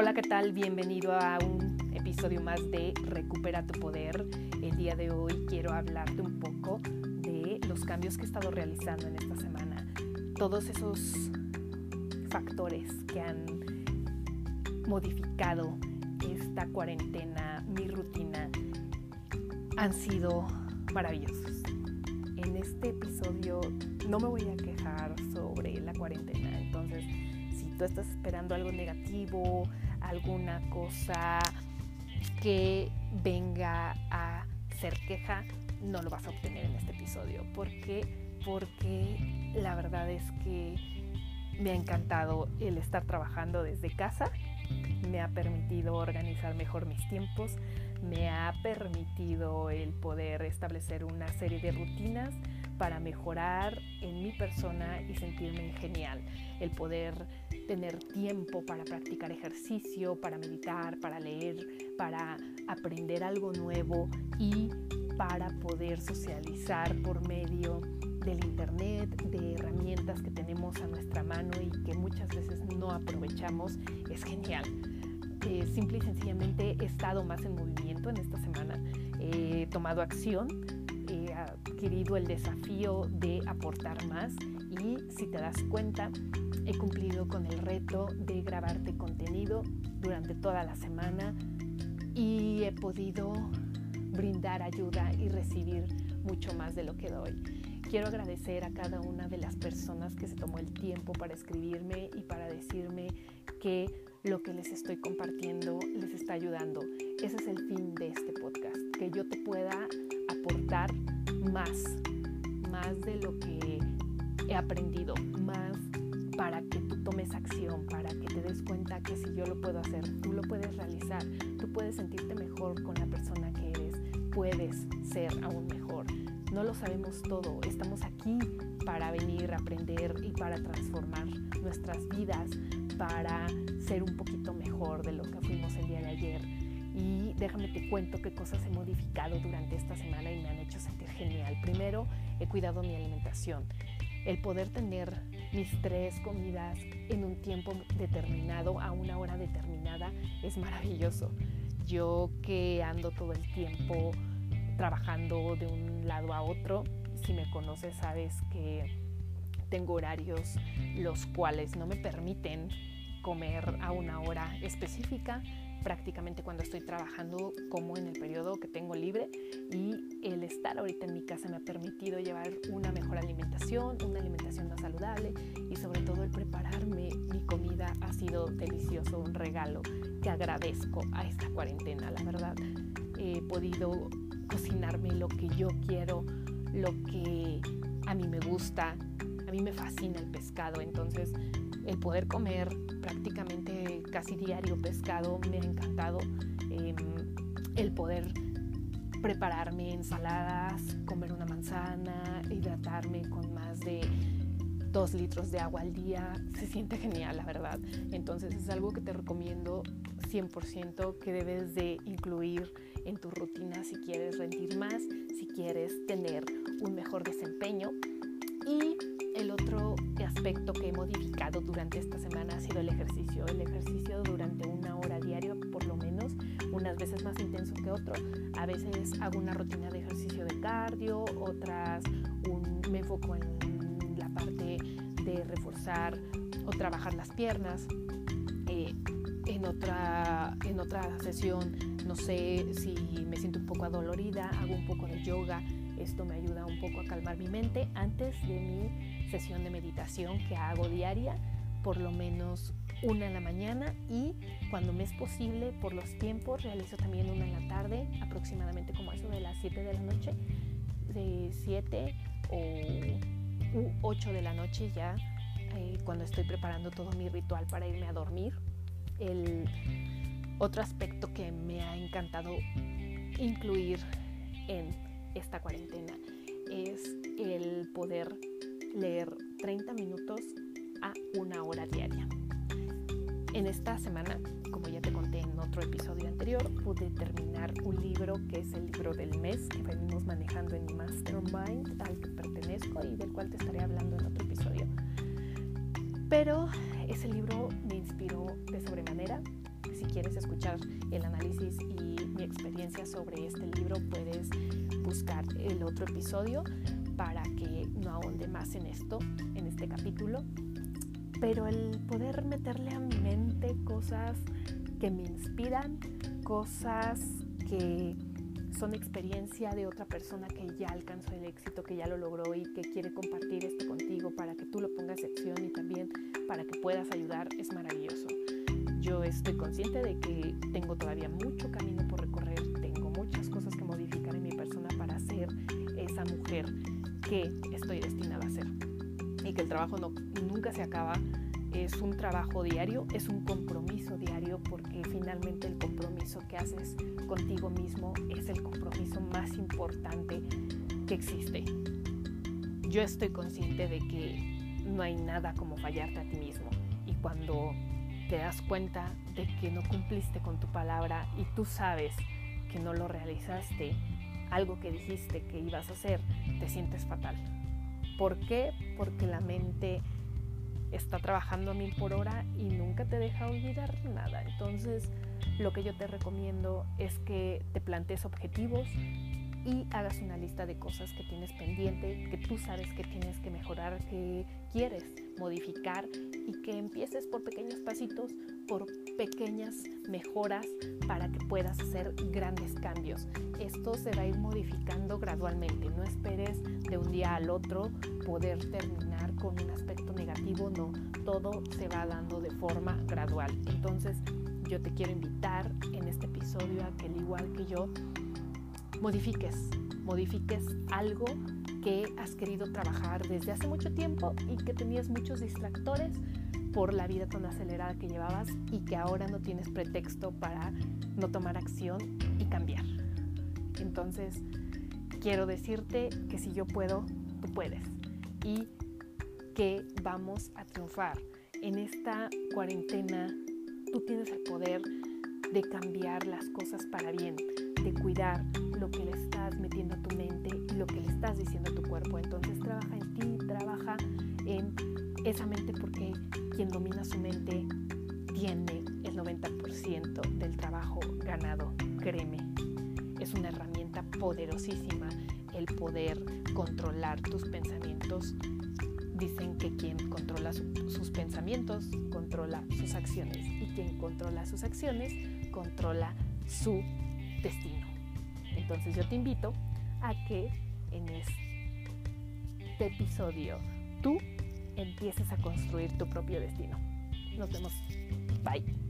Hola, ¿qué tal? Bienvenido a un episodio más de Recupera tu Poder. El día de hoy quiero hablarte un poco de los cambios que he estado realizando en esta semana. Todos esos factores que han modificado esta cuarentena, mi rutina, han sido maravillosos. En este episodio no me voy a quejar sobre la cuarentena, entonces si tú estás esperando algo negativo, alguna cosa que venga a ser queja, no lo vas a obtener en este episodio. ¿Por qué? Porque la verdad es que me ha encantado el estar trabajando desde casa, me ha permitido organizar mejor mis tiempos, me ha permitido el poder establecer una serie de rutinas para mejorar en mi persona y sentirme genial, el poder tener tiempo para practicar ejercicio, para meditar, para leer, para aprender algo nuevo y para poder socializar por medio del Internet, de herramientas que tenemos a nuestra mano y que muchas veces no aprovechamos, es genial. Eh, simple y sencillamente he estado más en movimiento en esta semana, he tomado acción, he adquirido el desafío de aportar más y si te das cuenta, he cumplido con el reto de grabarte contenido durante toda la semana y he podido brindar ayuda y recibir mucho más de lo que doy. Quiero agradecer a cada una de las personas que se tomó el tiempo para escribirme y para decirme que lo que les estoy compartiendo les está ayudando. Ese es el fin de este podcast, que yo te pueda aportar más, más de lo que he aprendido, más para que tú tomes acción, para que te des cuenta que si yo lo puedo hacer, tú lo puedes realizar, tú puedes sentirte mejor con la persona que eres, puedes ser aún mejor. No lo sabemos todo, estamos aquí para venir a aprender y para transformar nuestras vidas, para ser un poquito mejor de lo que fuimos el día de ayer. Y déjame te cuento qué cosas he modificado durante esta semana y me han hecho sentir genial. Primero, he cuidado mi alimentación el poder tener mis tres comidas en un tiempo determinado, a una hora determinada, es maravilloso. Yo que ando todo el tiempo trabajando de un lado a otro, si me conoces sabes que tengo horarios los cuales no me permiten comer a una hora específica prácticamente cuando estoy trabajando como en el periodo que tengo libre y el estar ahorita en mi casa me ha permitido llevar una mejor alimentación, una alimentación más saludable y sobre todo el prepararme mi comida ha sido delicioso, un regalo que agradezco a esta cuarentena, la verdad. He podido cocinarme lo que yo quiero, lo que a mí me gusta, a mí me fascina el pescado, entonces el poder comer prácticamente casi diario pescado me ha encantado. Em, el poder prepararme ensaladas, comer una manzana, hidratarme con más de dos litros de agua al día, se siente genial, la verdad. Entonces es algo que te recomiendo 100% que debes de incluir en tu rutina si quieres rendir más, si quieres tener un mejor desempeño. Y el otro aspecto que he modificado durante esta semana ha sido el ejercicio. El ejercicio durante una hora diaria, por lo menos, unas veces más intenso que otro. A veces hago una rutina de ejercicio de cardio, otras me enfoco en la parte de reforzar o trabajar las piernas. Eh, en, otra, en otra sesión, no sé si me siento un poco adolorida, hago un poco de yoga. Esto me ayuda un poco a calmar mi mente antes de mi sesión de meditación que hago diaria, por lo menos una en la mañana y cuando me es posible por los tiempos realizo también una en la tarde, aproximadamente como eso de las 7 de la noche, de 7 o 8 de la noche ya eh, cuando estoy preparando todo mi ritual para irme a dormir. El otro aspecto que me ha encantado incluir en esta cuarentena es el poder leer 30 minutos a una hora diaria. En esta semana, como ya te conté en otro episodio anterior, pude terminar un libro que es el libro del mes que venimos manejando en mi Mastermind al que pertenezco y del cual te estaré hablando en otro episodio. Pero ese libro me inspiró de sobremanera. si quieres escuchar el análisis y mi experiencia sobre este libro, puedes buscar el otro episodio para que no ahonde más en esto, en este capítulo. Pero el poder meterle a mi mente cosas que me inspiran, cosas que son experiencia de otra persona que ya alcanzó el éxito, que ya lo logró y que quiere compartir esto contigo para que tú lo pongas en acción y también para que puedas ayudar, es maravilloso. Yo estoy consciente de que tengo todavía mucho mujer que estoy destinada a ser. Y que el trabajo no, nunca se acaba, es un trabajo diario, es un compromiso diario porque finalmente el compromiso que haces contigo mismo es el compromiso más importante que existe. Yo estoy consciente de que no hay nada como fallarte a ti mismo y cuando te das cuenta de que no cumpliste con tu palabra y tú sabes que no lo realizaste, algo que dijiste que ibas a hacer, te sientes fatal. ¿Por qué? Porque la mente está trabajando a mil por hora y nunca te deja olvidar nada. Entonces, lo que yo te recomiendo es que te plantees objetivos y hagas una lista de cosas que tienes pendiente, que tú sabes que tienes que mejorar, que quieres modificar y que empieces por pequeños pasitos, por pequeñas mejoras para que puedas hacer grandes cambios. Esto se va a ir modificando gradualmente. No esperes de un día al otro poder terminar con un aspecto negativo, no, todo se va dando de forma gradual. Entonces, yo te quiero invitar en este episodio a que al igual que yo modifiques, modifiques algo que has querido trabajar desde hace mucho tiempo y que tenías muchos distractores por la vida tan acelerada que llevabas y que ahora no tienes pretexto para no tomar acción y cambiar. Entonces, quiero decirte que si yo puedo, tú puedes y que vamos a triunfar. En esta cuarentena tú tienes el poder de cambiar las cosas para bien, de cuidar lo que le estás metiendo a tu mente y lo que le estás diciendo a tu cuerpo. Entonces trabaja en ti, trabaja en esa mente porque quien domina su mente tiene el 90% del trabajo ganado, créeme. Es una herramienta poderosísima el poder controlar tus pensamientos. Dicen que quien controla sus pensamientos controla sus acciones y quien controla sus acciones controla su destino. Entonces yo te invito a que en este episodio tú empieces a construir tu propio destino. Nos vemos. Bye.